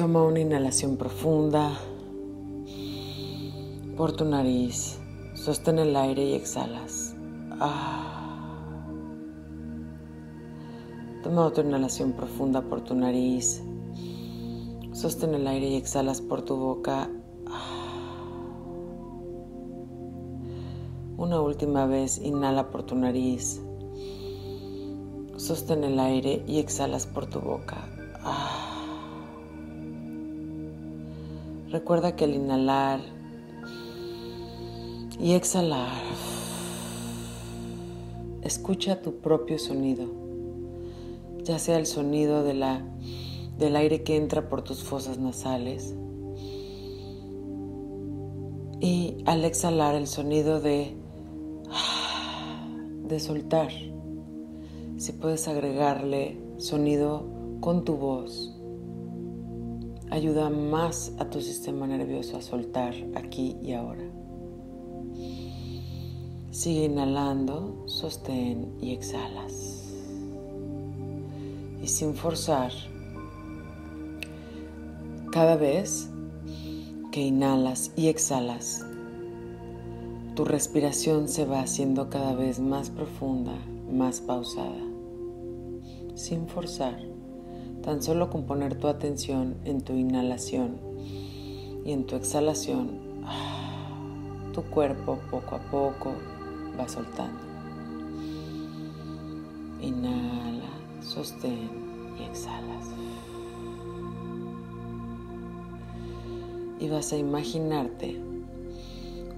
Toma una inhalación profunda por tu nariz. Sostén el aire y exhalas. Ah. Toma otra inhalación profunda por tu nariz. Sostén el aire y exhalas por tu boca. Ah. Una última vez, inhala por tu nariz. Sostén el aire y exhalas por tu boca. Ah. Recuerda que al inhalar y exhalar, escucha tu propio sonido, ya sea el sonido de la, del aire que entra por tus fosas nasales y al exhalar el sonido de, de soltar. Si puedes agregarle sonido con tu voz ayuda más a tu sistema nervioso a soltar aquí y ahora. Sigue inhalando, sostén y exhalas. Y sin forzar, cada vez que inhalas y exhalas, tu respiración se va haciendo cada vez más profunda, más pausada, sin forzar. Tan solo con poner tu atención en tu inhalación y en tu exhalación, tu cuerpo poco a poco va soltando. Inhala, sostén y exhalas. Y vas a imaginarte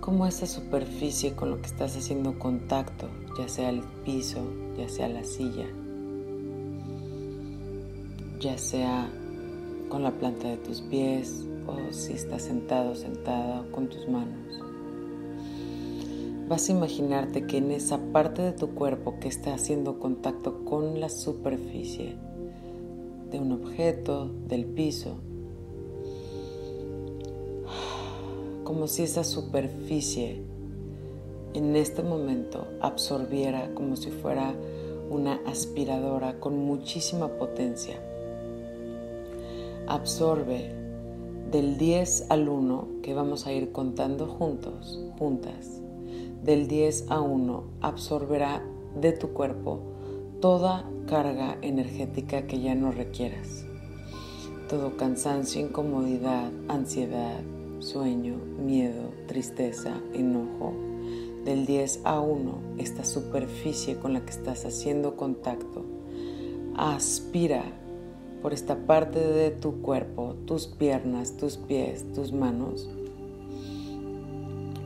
cómo esa superficie con lo que estás haciendo contacto, ya sea el piso, ya sea la silla, ya sea con la planta de tus pies o si estás sentado, sentada con tus manos. Vas a imaginarte que en esa parte de tu cuerpo que está haciendo contacto con la superficie de un objeto, del piso, como si esa superficie en este momento absorbiera como si fuera una aspiradora con muchísima potencia absorbe del 10 al 1, que vamos a ir contando juntos, juntas, del 10 a 1 absorberá de tu cuerpo toda carga energética que ya no requieras. Todo cansancio, incomodidad, ansiedad, sueño, miedo, tristeza, enojo. Del 10 a 1, esta superficie con la que estás haciendo contacto aspira por esta parte de tu cuerpo, tus piernas, tus pies, tus manos,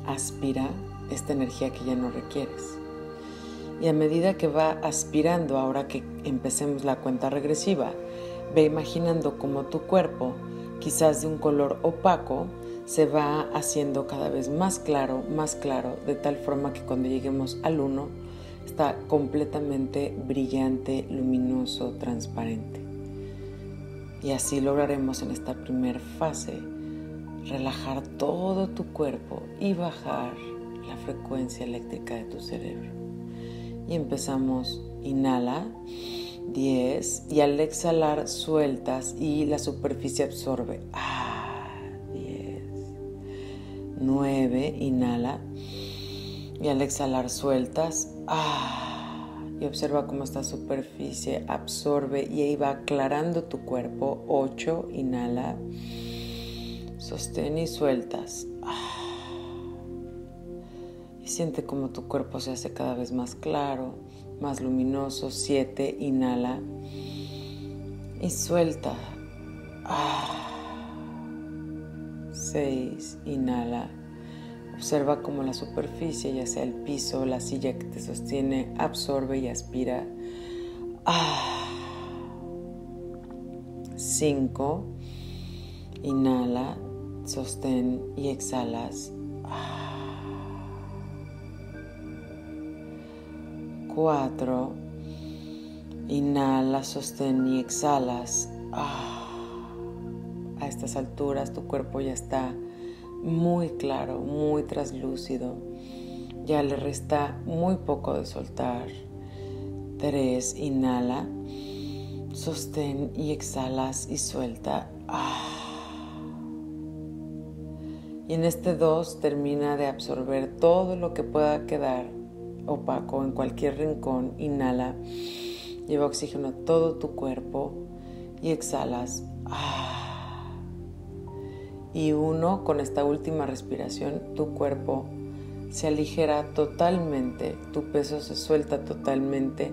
aspira esta energía que ya no requieres. Y a medida que va aspirando, ahora que empecemos la cuenta regresiva, ve imaginando como tu cuerpo, quizás de un color opaco, se va haciendo cada vez más claro, más claro, de tal forma que cuando lleguemos al 1 está completamente brillante, luminoso, transparente. Y así lograremos en esta primera fase relajar todo tu cuerpo y bajar la frecuencia eléctrica de tu cerebro. Y empezamos, inhala 10 y al exhalar sueltas y la superficie absorbe. Ah, 10. 9, inhala y al exhalar sueltas. Ah, y observa cómo esta superficie absorbe y ahí va aclarando tu cuerpo. 8, inhala, sostén y sueltas. Y siente cómo tu cuerpo se hace cada vez más claro, más luminoso. 7, inhala y suelta. 6, inhala Observa cómo la superficie, ya sea el piso, la silla que te sostiene, absorbe y aspira. Ah. Cinco. Inhala, sostén y exhalas. Ah. Cuatro. Inhala, sostén y exhalas. Ah. A estas alturas tu cuerpo ya está muy claro, muy traslúcido. Ya le resta muy poco de soltar. Tres, inhala, sostén y exhalas y suelta. Ah. Y en este 2 termina de absorber todo lo que pueda quedar opaco en cualquier rincón. Inhala, lleva oxígeno a todo tu cuerpo y exhalas. Ah. Y uno, con esta última respiración, tu cuerpo se aligera totalmente, tu peso se suelta totalmente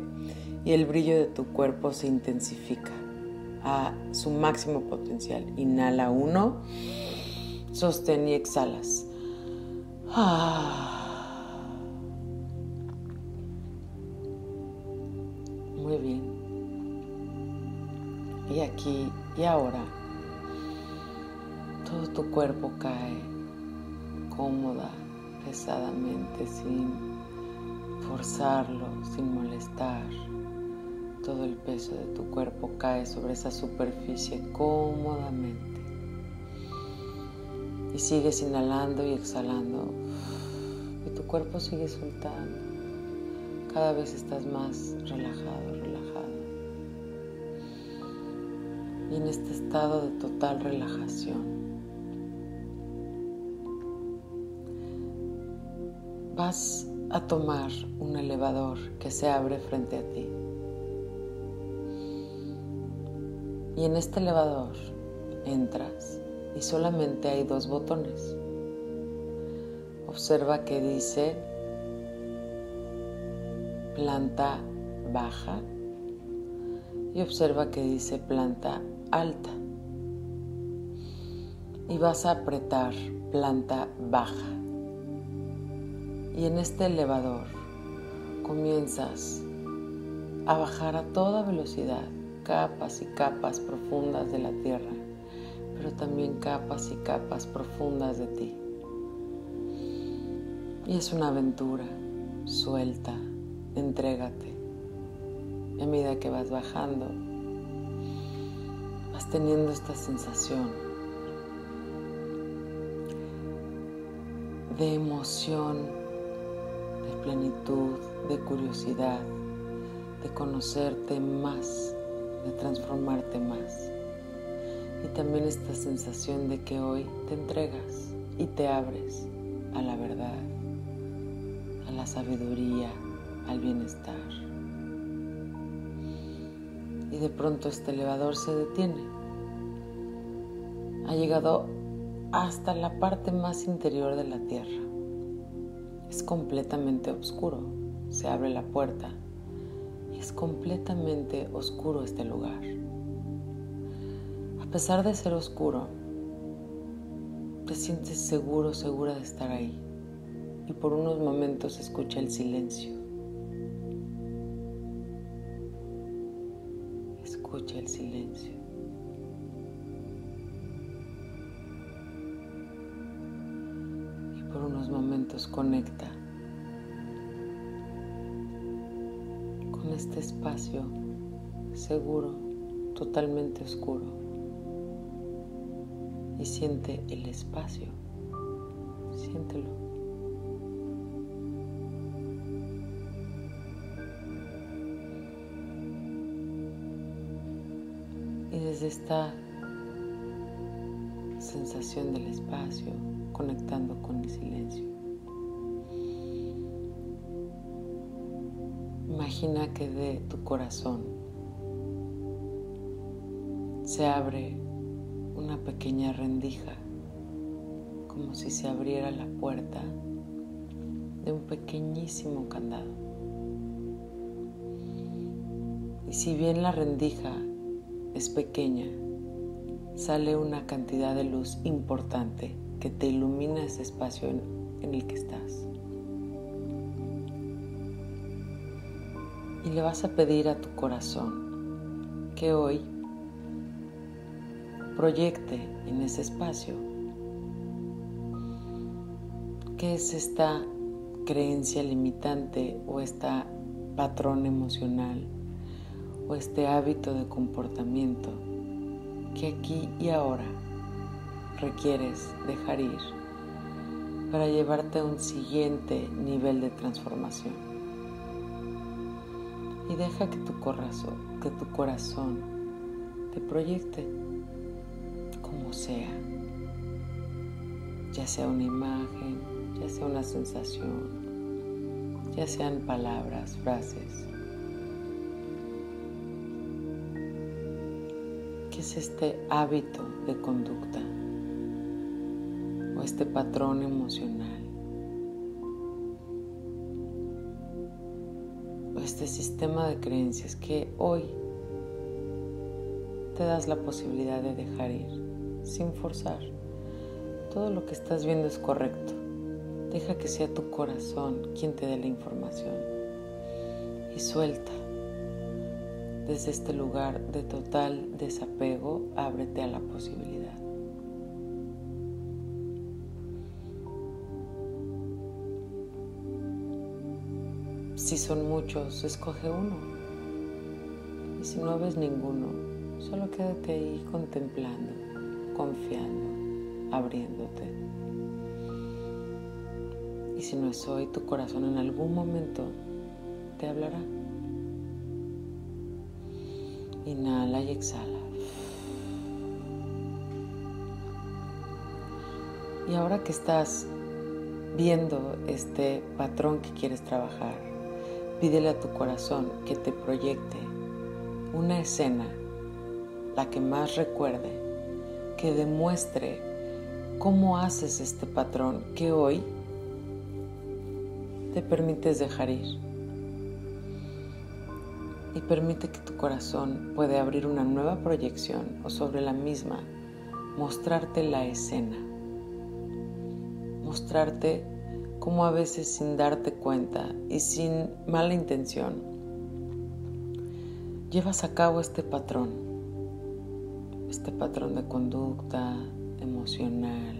y el brillo de tu cuerpo se intensifica a su máximo potencial. Inhala uno, sostén y exhalas. Ah. Muy bien. Y aquí y ahora, todo tu cuerpo cae cómoda, pesadamente, sin forzarlo, sin molestar. Todo el peso de tu cuerpo cae sobre esa superficie cómodamente. Y sigues inhalando y exhalando. Y tu cuerpo sigue soltando. Cada vez estás más relajado, relajado. Y en este estado de total relajación, vas a tomar un elevador que se abre frente a ti. Y en este elevador entras y solamente hay dos botones. Observa que dice planta baja y observa que dice planta alta. Y vas a apretar planta baja. Y en este elevador comienzas a bajar a toda velocidad capas y capas profundas de la tierra, pero también capas y capas profundas de ti. Y es una aventura, suelta, entrégate. A medida que vas bajando, vas teniendo esta sensación de emoción, plenitud, de curiosidad, de conocerte más de transformarte más. Y también esta sensación de que hoy te entregas y te abres a la verdad, a la sabiduría, al bienestar. Y de pronto este elevador se detiene. Ha llegado hasta la parte más interior de la Tierra. Es completamente oscuro. Se abre la puerta es completamente oscuro este lugar. A pesar de ser oscuro, te sientes seguro, segura de estar ahí. Y por unos momentos escucha el silencio. Escucha el silencio. Unos momentos conecta este espacio seguro, totalmente oscuro. Y siente el espacio. Siéntelo. Y desde esta sensación del espacio, conectando con el silencio, Imagina que de tu corazón se abre una pequeña rendija, como si se abriera la puerta de un pequeñísimo candado. Y si bien la rendija es pequeña, sale una cantidad de luz importante que te ilumina ese espacio en, el que estás. y le vas a pedir a tu corazón que hoy proyecte en ese espacio qué es esta creencia limitante o esta patrón emocional o este hábito de comportamiento que aquí y ahora requieres dejar ir para llevarte a un siguiente nivel de transformación y deja que tu corazón, que tu corazón te proyecte como sea. ya sea una imagen, ya sea una sensación, ya sean palabras, frases. ¿Qué es este hábito de conducta este patrón emocional? O este sistema de creencias que hoy te das la posibilidad de dejar ir sin forzar. Todo lo que estás viendo es correcto. Deja que sea tu corazón quien te dé la información. Y suelta. Desde este lugar de total desapego, ábrete a la posibilidad. Si son muchos, escoge uno. Y si no ves ninguno, solo quédate ahí contemplando, confiando abriéndote. Y si no es hoy, tu corazón en algún momento te hablará. Inhala y exhala. Y ahora que estás viendo este patrón que quieres trabajar, pídele a tu corazón que te proyecte una escena, la que más recuerde, que demuestre cómo haces este patrón que hoy te permites dejar ir. Y permite que tu corazón pueda abrir una nueva proyección o sobre la misma mostrarte la escena. Mostrarte cómo a veces sin darte cuenta y sin mala intención llevas a cabo este patrón, este patrón de conducta, emocional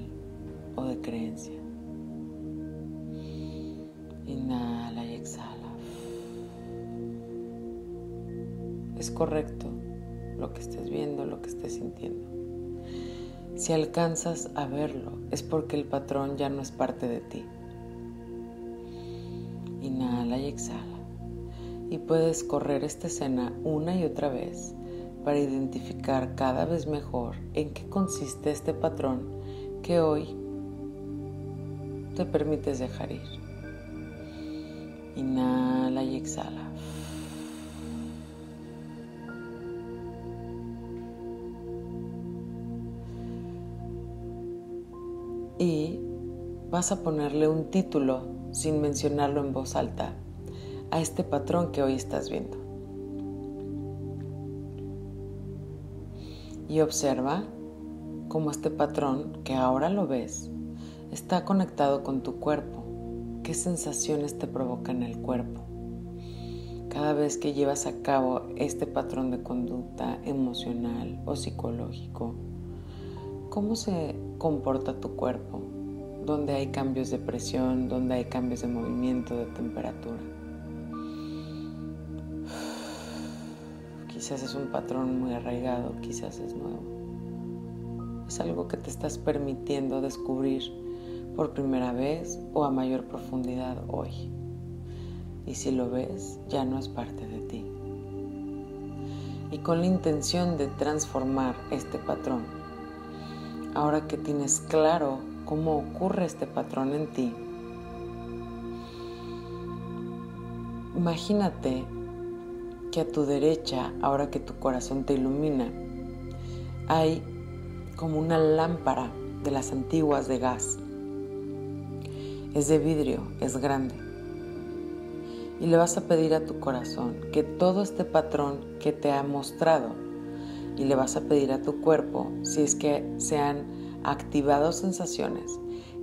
o de creencia. Inhala y exhala. Es correcto lo que estés viendo, lo que estés sintiendo. Si alcanzas a verlo, es porque el patrón ya no es parte de ti. Exhala. Y puedes correr esta escena una y otra vez para identificar cada vez mejor en qué consiste este patrón que hoy te permites dejar ir. Inhala y exhala. Y vas a ponerle un título sin mencionarlo en voz alta a este patrón que hoy estás viendo. y observa cómo este patrón, que ahora lo ves, está conectado con tu cuerpo. ¿Qué sensaciones te provoca en el cuerpo? Cada vez que llevas a cabo este patrón de conducta emocional o psicológico, ¿cómo se comporta tu cuerpo? ¿Dónde hay cambios de presión? ¿Dónde hay cambios de movimiento, de temperatura? Quizás es un patrón muy arraigado, quizás es nuevo. Es algo que te estás permitiendo descubrir por primera vez o a mayor profundidad hoy. Y si lo ves, ya no es parte de ti. Y con la intención de transformar este patrón, ahora que tienes claro cómo ocurre este patrón en ti, imagínate que a tu derecha, ahora que tu corazón te ilumina, hay como una lámpara de las antiguas de gas. Es de vidrio, es grande. Y le vas a pedir a tu corazón que todo este patrón que te ha mostrado, y le vas a pedir a tu cuerpo, si es que se han activado sensaciones,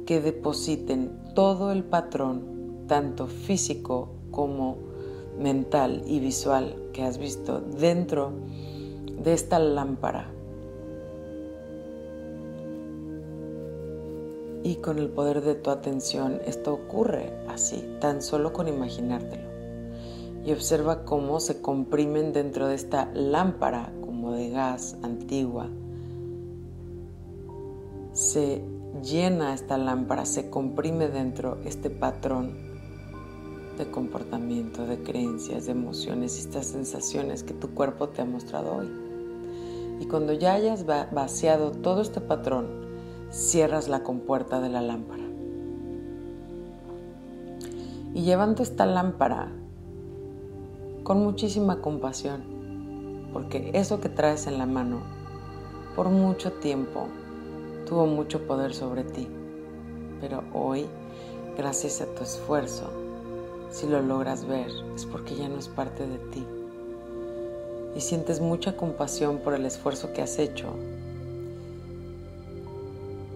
que depositen todo el patrón, tanto físico como mental y visual que has visto dentro de esta lámpara. Y con el poder de tu atención esto ocurre así, tan solo con imaginártelo. Y observa cómo se comprimen dentro de esta lámpara como de gas antigua. Se llena esta lámpara, se comprime dentro este patrón de comportamiento, de creencias, de emociones estas sensaciones que tu cuerpo te ha mostrado hoy. Y cuando ya hayas vaciado todo este patrón, cierras la compuerta de la lámpara. Y llevando esta lámpara con muchísima compasión, porque eso que traes en la mano por mucho tiempo tuvo mucho poder sobre ti, pero hoy, gracias a tu esfuerzo, si lo logras ver, es porque ya no es parte de ti. Y sientes mucha compasión por el esfuerzo que has hecho.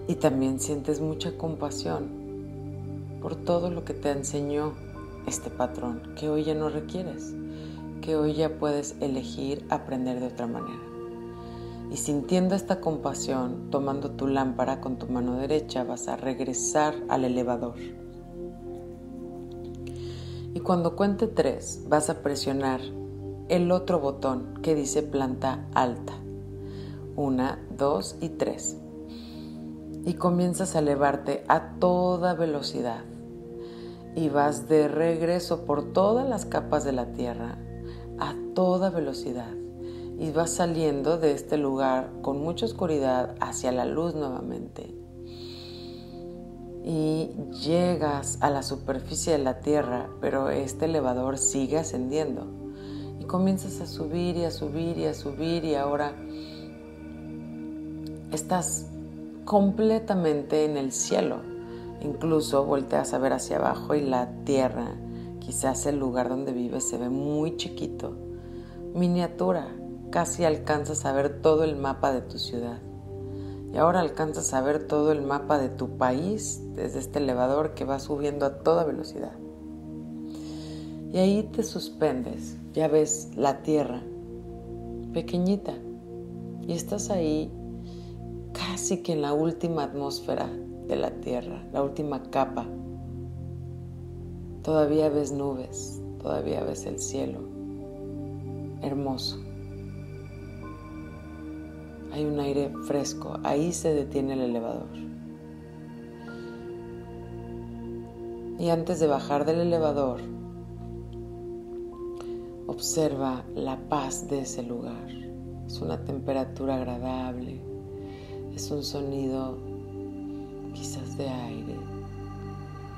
Y también sientes mucha compasión por todo lo que te enseñó este patrón que hoy ya no requieres, que hoy ya puedes elegir aprender de otra manera. Y sintiendo esta compasión, tomando tu lámpara con tu mano derecha, vas a regresar al elevador. Y cuando cuente tres, vas a presionar el otro botón que dice planta alta. Una, dos y tres. Y comienzas a elevarte a toda velocidad. Y vas de regreso por todas las capas de la tierra a toda velocidad y vas saliendo de este lugar con mucha oscuridad hacia la luz nuevamente. Y llegas a la superficie de la Tierra, pero este elevador sigue ascendiendo. Y comienzas a subir y a subir y a subir y ahora estás completamente en el cielo. Incluso volteas a ver hacia abajo y la Tierra, quizás el lugar donde vives, se ve muy chiquito, miniatura, casi alcanzas a ver todo el mapa de tu ciudad. Y ahora alcanzas a ver todo el mapa de tu país desde este elevador que va subiendo a toda velocidad. Y ahí te suspendes, ya ves la tierra, pequeñita, y estás ahí casi que en la última atmósfera de la tierra, la última capa. Todavía ves nubes, todavía ves el cielo, hermoso hay un aire fresco, ahí se detiene el elevador. Y antes de bajar del elevador, observa la paz de ese lugar. Es una temperatura agradable, es un sonido quizás de aire,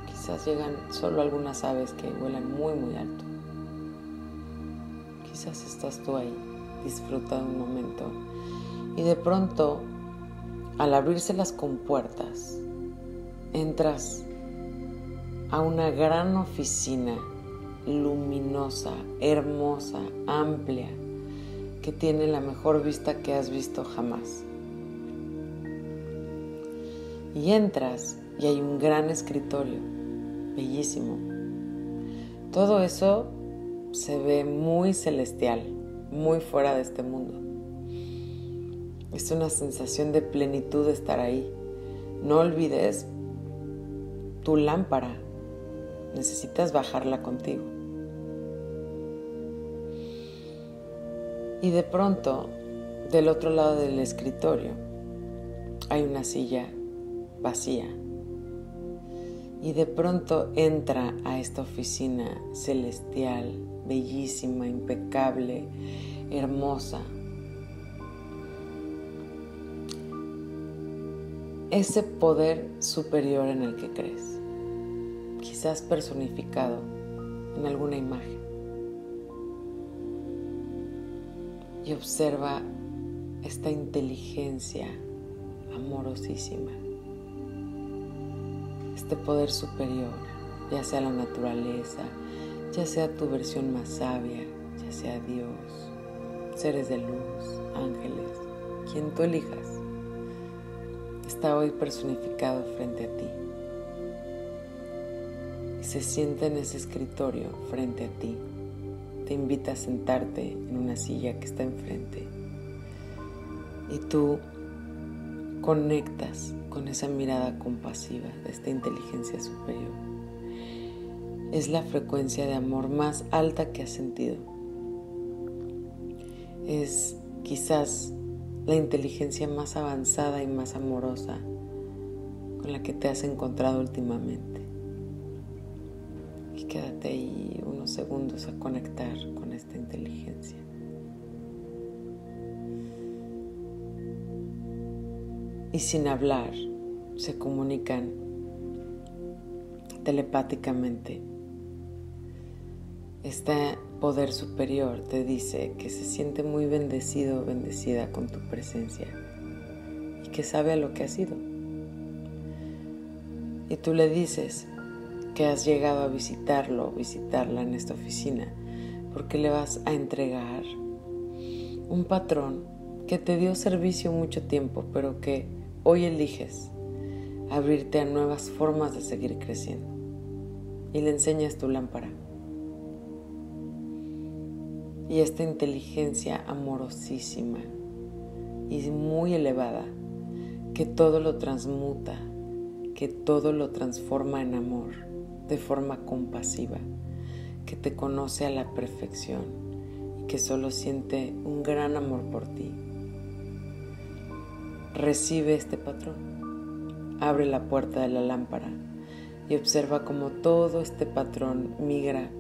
quizás llegan solo algunas aves que vuelan muy muy alto. Quizás estás tú ahí, disfrutando un momento y de pronto, al abrirse las compuertas, entras a una gran oficina luminosa, hermosa, amplia, que tiene la mejor vista que has visto jamás. Y entras y hay un gran escritorio, bellísimo. Todo eso se ve muy celestial, muy fuera de este mundo. Es una sensación de plenitud estar ahí. No olvides tu lámpara. Necesitas bajarla contigo. Y de pronto, del otro lado del escritorio, hay una silla vacía. Y de pronto entra a esta oficina celestial, bellísima, impecable, hermosa, ese poder superior en el que crees, quizás personificado en alguna imagen. Y observa esta inteligencia amorosísima, este poder superior, ya sea la naturaleza, ya sea tu versión más sabia, ya sea Dios, seres de luz, ángeles, quien tú elijas está hoy personificado frente a ti. Y se sienta en ese escritorio frente a ti. Te invita a sentarte en una silla que está enfrente. Y tú conectas con esa mirada compasiva de esta inteligencia superior. Es la frecuencia de amor más alta que has sentido. Es quizás la inteligencia más avanzada y más amorosa con la que te has encontrado últimamente. Y quédate ahí unos segundos a conectar con esta inteligencia. Y sin hablar, se comunican telepáticamente. Este poder superior te dice que se siente muy bendecido o bendecida con tu presencia y que sabe a lo que ha sido. Y tú le dices que has llegado a visitarlo o visitarla en esta oficina porque le vas a entregar un patrón que te dio servicio mucho tiempo, pero que hoy eliges abrirte a nuevas formas de seguir creciendo. Y le enseñas tu lámpara. Y esta inteligencia amorosísima y muy elevada, que todo lo transmuta, que todo lo transforma en amor de forma compasiva, que te conoce a la perfección y que solo siente un gran amor por ti. Recibe este patrón, abre la puerta de la lámpara y observa cómo todo este patrón migra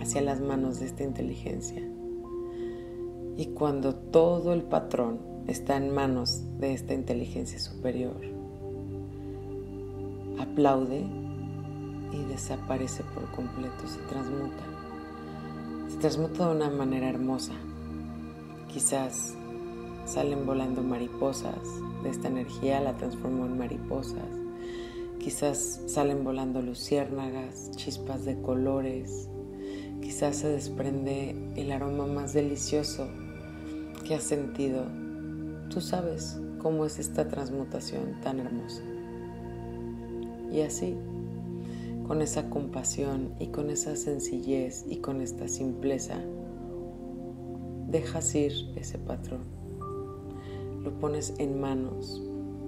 hacia las manos de esta inteligencia. Y cuando todo el patrón está en manos de esta inteligencia superior, aplaude y desaparece por completo, se transmuta. Se transmuta de una manera hermosa. Quizás salen volando mariposas de esta energía, la transformó en mariposas. Quizás salen volando luciérnagas, chispas de colores, Quizás se desprende el aroma más delicioso que has sentido. Tú sabes cómo es esta transmutación tan hermosa. Y así, con esa compasión y con esa sencillez y con esta simpleza, dejas ir ese patrón. Lo pones en manos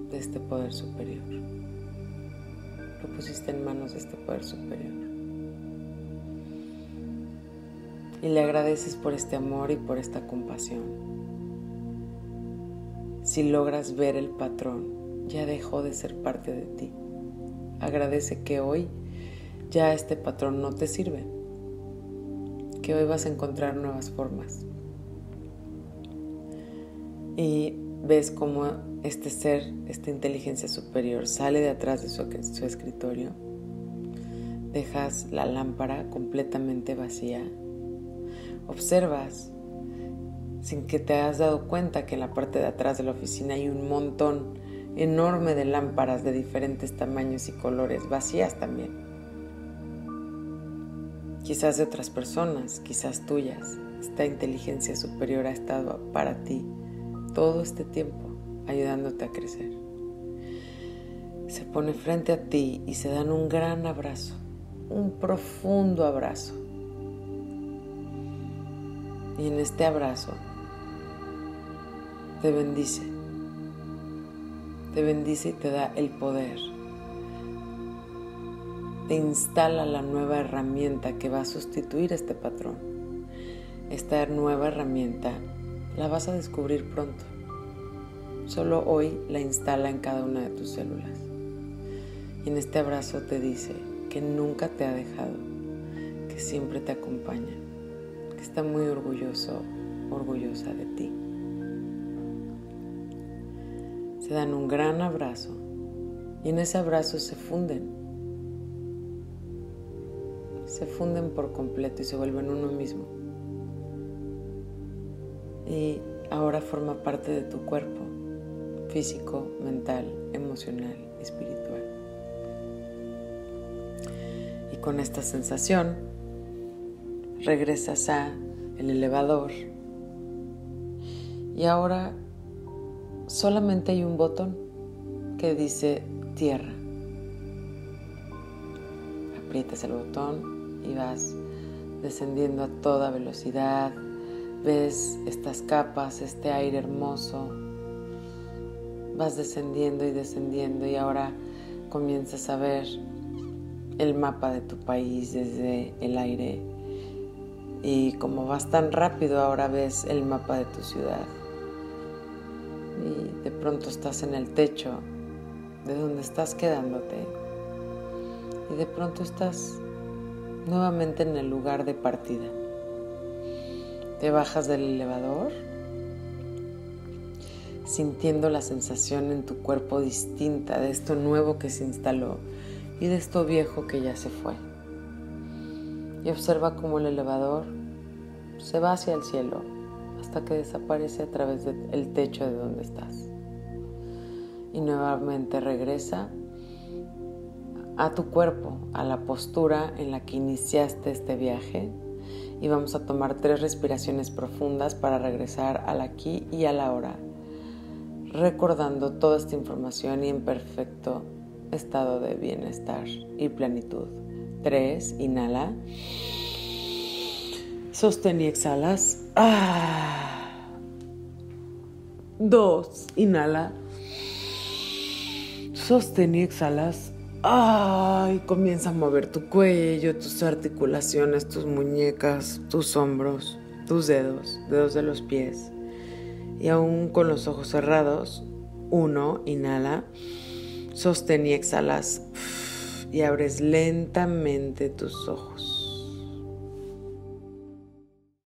de este poder superior. Lo pusiste en manos de este poder superior. Y le agradeces por este amor y por esta compasión. Si logras ver el patrón, ya dejó de ser parte de ti. Agradece que hoy ya este patrón no te sirve, que hoy vas a encontrar nuevas formas. Y ves cómo este ser, esta inteligencia superior, sale de atrás de su, su escritorio. Dejas la lámpara completamente vacía observas sin que te hayas dado cuenta que en la parte de atrás de la oficina hay un montón enorme de lámparas de diferentes tamaños y colores, vacías también. Quizás de otras personas, quizás tuyas. Esta inteligencia superior ha estado para ti todo este tiempo ayudándote a crecer. Se pone frente a ti y se dan un gran abrazo, un profundo abrazo y en este abrazo te bendice. Te bendice y te da el poder. Te instala la nueva herramienta que va a sustituir este patrón. Esta nueva herramienta la vas a descubrir pronto. Solo hoy la instala en cada una de tus células. Y en este abrazo te dice que nunca te ha dejado, que siempre te acompaña está muy orgulloso, orgullosa de ti. Se dan un gran abrazo y en ese abrazo se funden. Se funden por completo y se vuelven uno mismo. Y ahora forma parte de tu cuerpo, físico, mental, emocional, espiritual. Y con esta sensación regresas a el elevador y ahora solamente hay un botón que dice tierra. Aprietas el botón y vas descendiendo a toda velocidad. Ves estas capas, este aire hermoso. Vas descendiendo y descendiendo y ahora comienzas a ver el mapa de tu país desde el aire y como vas tan rápido ahora ves el mapa de tu ciudad. Y de pronto estás en el techo de donde estás quedándote. Y de pronto estás nuevamente en el lugar de partida. Te bajas del elevador. sintiendo la sensación en tu cuerpo distinta de esto nuevo que se instaló y de esto viejo que ya se fue. Y observa cómo el elevador se va hacia el cielo hasta que desaparece a través del techo de donde estás. Y nuevamente regresa a tu cuerpo, a la postura en la que iniciaste este viaje y vamos a tomar tres respiraciones profundas para regresar al aquí y a la recordando toda esta información y en perfecto estado de bienestar y plenitud. Tres, inhala. Sostén y exhalas. Ah. Dos, inhala. Sostén y exhalas. Ay, comienza a mover tu cuello, tus articulaciones, tus muñecas, tus hombros, tus dedos, dedos de los pies. Y aún con los ojos cerrados, uno, inhala, sostén y exhalas y abres lentamente tus ojos.